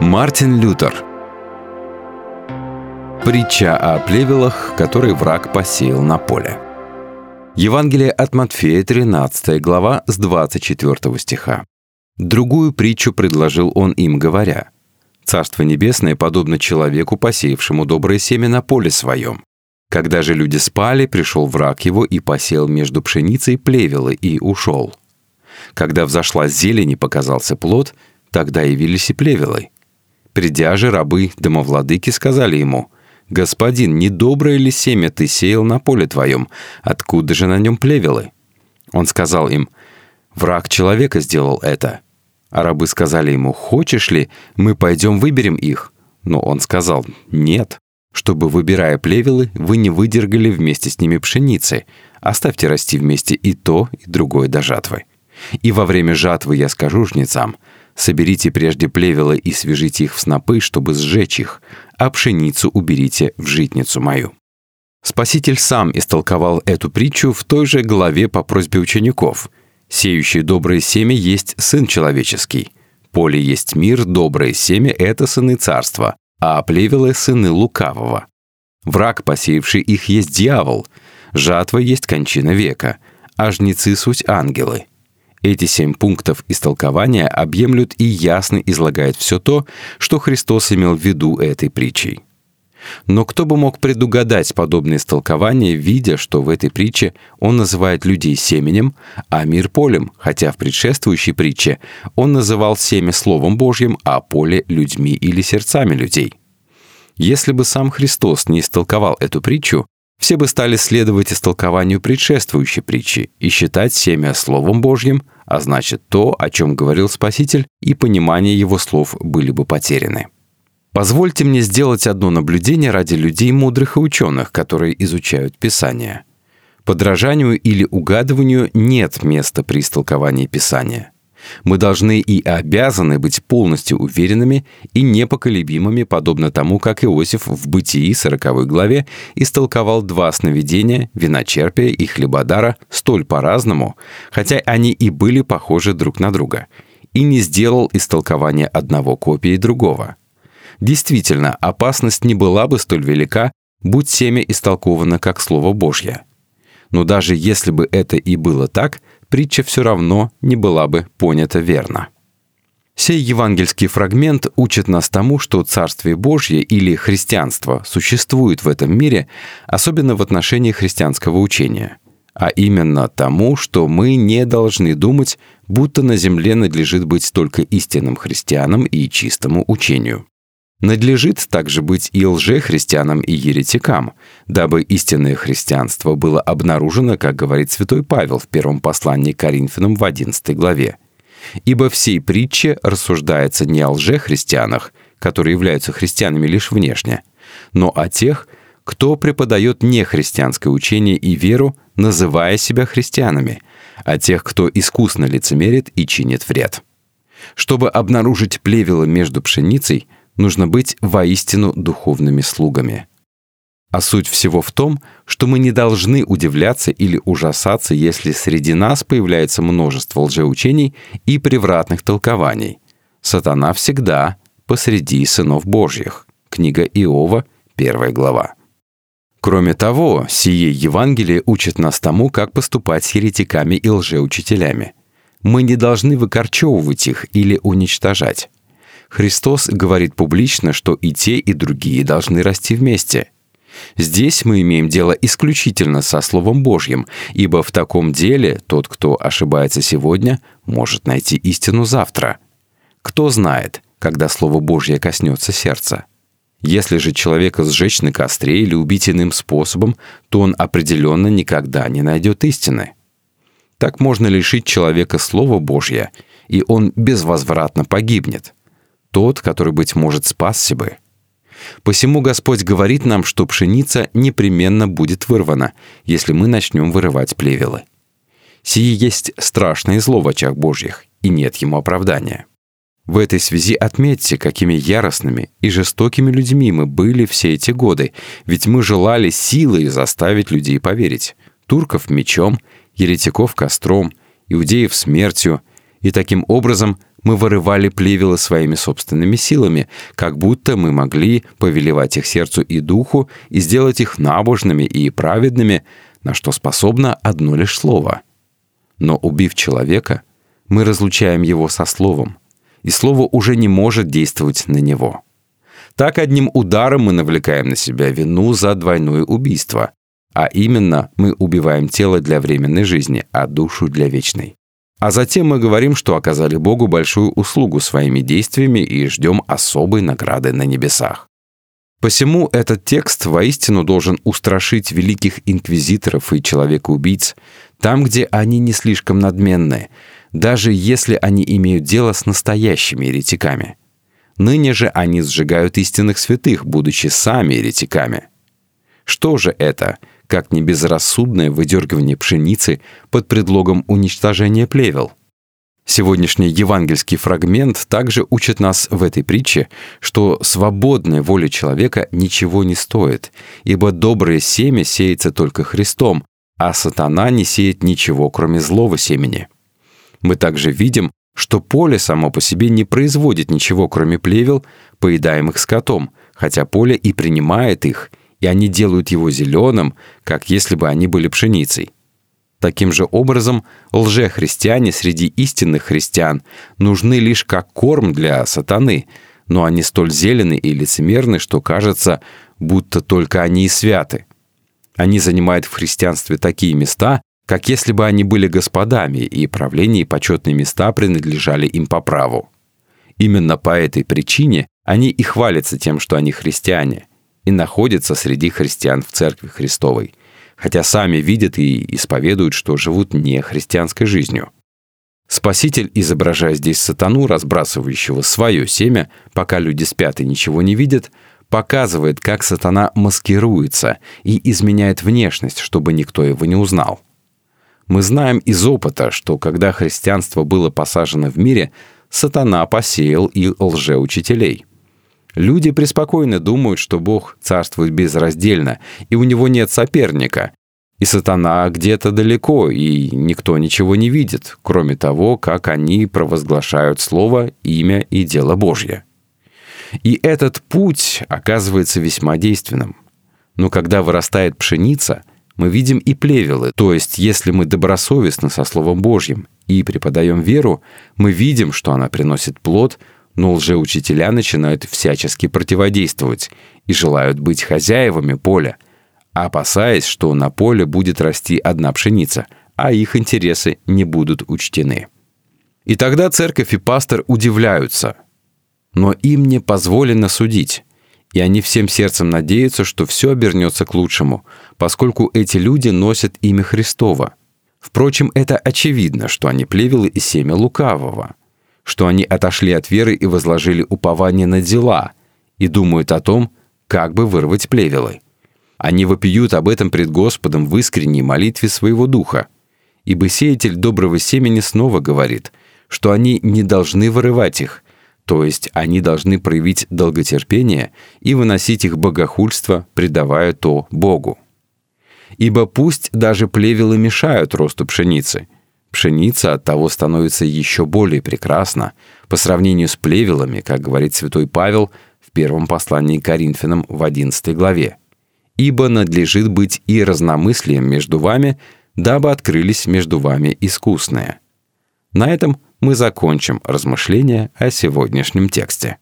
Мартин Лютер Притча о плевелах, который враг посеял на поле. Евангелие от Матфея, 13 глава, с 24 стиха. Другую притчу предложил он им, говоря, «Царство небесное подобно человеку, посеявшему доброе семя на поле своем. Когда же люди спали, пришел враг его и посеял между пшеницей плевелы и ушел. Когда взошла зелень и показался плод, тогда явились и плевелы. Придя же, рабы домовладыки сказали ему, «Господин, недоброе ли семя ты сеял на поле твоем? Откуда же на нем плевелы?» Он сказал им, «Враг человека сделал это». А рабы сказали ему, «Хочешь ли, мы пойдем выберем их?» Но он сказал, «Нет, чтобы, выбирая плевелы, вы не выдергали вместе с ними пшеницы. Оставьте расти вместе и то, и другое до жатвы. И во время жатвы я скажу жнецам, Соберите прежде плевелы и свяжите их в снопы, чтобы сжечь их, а пшеницу уберите в житницу мою». Спаситель сам истолковал эту притчу в той же главе по просьбе учеников. «Сеющий доброе семя есть Сын Человеческий. Поле есть мир, доброе семя — это сыны царства, а плевелы — сыны лукавого. Враг, посеявший их, есть дьявол, жатва есть кончина века, а жнецы — суть ангелы». Эти семь пунктов истолкования объемлют и ясно излагают все то, что Христос имел в виду этой притчей. Но кто бы мог предугадать подобное истолкование, видя, что в этой притче он называет людей семенем, а мир полем, хотя в предшествующей притче он называл семя Словом Божьим, а поле — людьми или сердцами людей. Если бы сам Христос не истолковал эту притчу, все бы стали следовать истолкованию предшествующей притчи и считать семя Словом Божьим, а значит то, о чем говорил Спаситель, и понимание его слов были бы потеряны. Позвольте мне сделать одно наблюдение ради людей мудрых и ученых, которые изучают Писание. Подражанию или угадыванию нет места при истолковании Писания – мы должны и обязаны быть полностью уверенными и непоколебимыми, подобно тому, как Иосиф в Бытии 40 главе истолковал два сновидения, виночерпия и хлебодара, столь по-разному, хотя они и были похожи друг на друга, и не сделал истолкования одного копии другого. Действительно, опасность не была бы столь велика, будь семя истолковано как Слово Божье. Но даже если бы это и было так – притча все равно не была бы понята верно. Сей евангельский фрагмент учит нас тому, что Царствие Божье или христианство существует в этом мире, особенно в отношении христианского учения, а именно тому, что мы не должны думать, будто на земле надлежит быть только истинным христианам и чистому учению. Надлежит также быть и лжехристианам, и еретикам, дабы истинное христианство было обнаружено, как говорит святой Павел в первом послании к Коринфянам в 11 главе. Ибо всей притче рассуждается не о лжехристианах, которые являются христианами лишь внешне, но о тех, кто преподает нехристианское учение и веру, называя себя христианами, о тех, кто искусно лицемерит и чинит вред. Чтобы обнаружить плевело между пшеницей, нужно быть воистину духовными слугами. А суть всего в том, что мы не должны удивляться или ужасаться, если среди нас появляется множество лжеучений и превратных толкований. Сатана всегда посреди сынов Божьих. Книга Иова, первая глава. Кроме того, сие Евангелие учит нас тому, как поступать с еретиками и лжеучителями. Мы не должны выкорчевывать их или уничтожать. Христос говорит публично, что и те, и другие должны расти вместе. Здесь мы имеем дело исключительно со Словом Божьим, ибо в таком деле тот, кто ошибается сегодня, может найти истину завтра. Кто знает, когда Слово Божье коснется сердца? Если же человека сжечь на костре или убить иным способом, то он определенно никогда не найдет истины. Так можно лишить человека Слова Божье, и он безвозвратно погибнет тот, который, быть может, спасся бы. Посему Господь говорит нам, что пшеница непременно будет вырвана, если мы начнем вырывать плевелы. Сие есть страшное зло в очах Божьих, и нет ему оправдания. В этой связи отметьте, какими яростными и жестокими людьми мы были все эти годы, ведь мы желали силой заставить людей поверить. Турков мечом, еретиков костром, иудеев смертью — И таким образом мы вырывали плевелы своими собственными силами, как будто мы могли повелевать их сердцу и духу и сделать их набожными и праведными, на что способно одно лишь слово. Но убив человека, мы разлучаем его со словом, и слово уже не может действовать на него. Так одним ударом мы навлекаем на себя вину за двойное убийство, а именно мы убиваем тело для временной жизни, а душу для вечной. А затем мы говорим, что оказали Богу большую услугу своими действиями и ждем особой награды на небесах. Посему этот текст воистину должен устрашить великих инквизиторов и человека-убийц там, где они не слишком надменны, даже если они имеют дело с настоящими еретиками. Ныне же они сжигают истинных святых, будучи сами еретиками. Что же это, как не безрассудное выдергивание пшеницы под предлогом уничтожения плевел? Сегодняшний евангельский фрагмент также учит нас в этой притче, что свободная воля человека ничего не стоит, ибо доброе семя сеется только Христом, а сатана не сеет ничего, кроме злого семени. Мы также видим, что поле само по себе не производит ничего, кроме плевел, поедаемых скотом, хотя поле и принимает их, и они делают его зеленым, как если бы они были пшеницей. Таким же образом, лжехристиане среди истинных христиан нужны лишь как корм для сатаны, но они столь зелены и лицемерны, что кажется, будто только они и святы. Они занимают в христианстве такие места, как если бы они были господами, и правление и почетные места принадлежали им по праву. Именно по этой причине они и хвалятся тем, что они христиане, и находятся среди христиан в Церкви Христовой – хотя сами видят и исповедуют, что живут не христианской жизнью. Спаситель, изображая здесь сатану, разбрасывающего свое семя, пока люди спят и ничего не видят, показывает, как сатана маскируется и изменяет внешность, чтобы никто его не узнал. Мы знаем из опыта, что когда христианство было посажено в мире, сатана посеял и лжеучителей – Люди преспокойно думают, что Бог царствует безраздельно, и у него нет соперника. И сатана где-то далеко, и никто ничего не видит, кроме того, как они провозглашают Слово, имя и дело Божье. И этот путь оказывается весьма действенным. Но когда вырастает пшеница, мы видим и плевелы, то есть если мы добросовестны со Словом Божьим и преподаем веру, мы видим, что она приносит плод – но лжеучителя начинают всячески противодействовать и желают быть хозяевами поля, опасаясь, что на поле будет расти одна пшеница, а их интересы не будут учтены. И тогда церковь и пастор удивляются. Но им не позволено судить, и они всем сердцем надеются, что все обернется к лучшему, поскольку эти люди носят имя Христова. Впрочем, это очевидно, что они плевелы и семя лукавого – что они отошли от веры и возложили упование на дела и думают о том, как бы вырвать плевелы. Они вопиют об этом пред Господом в искренней молитве своего духа. Ибо сеятель доброго семени снова говорит, что они не должны вырывать их, то есть они должны проявить долготерпение и выносить их богохульство, предавая то Богу. Ибо пусть даже плевелы мешают росту пшеницы – Пшеница от того становится еще более прекрасна по сравнению с плевелами, как говорит святой Павел в первом послании к Коринфянам в 11 главе. «Ибо надлежит быть и разномыслием между вами, дабы открылись между вами искусные». На этом мы закончим размышления о сегодняшнем тексте.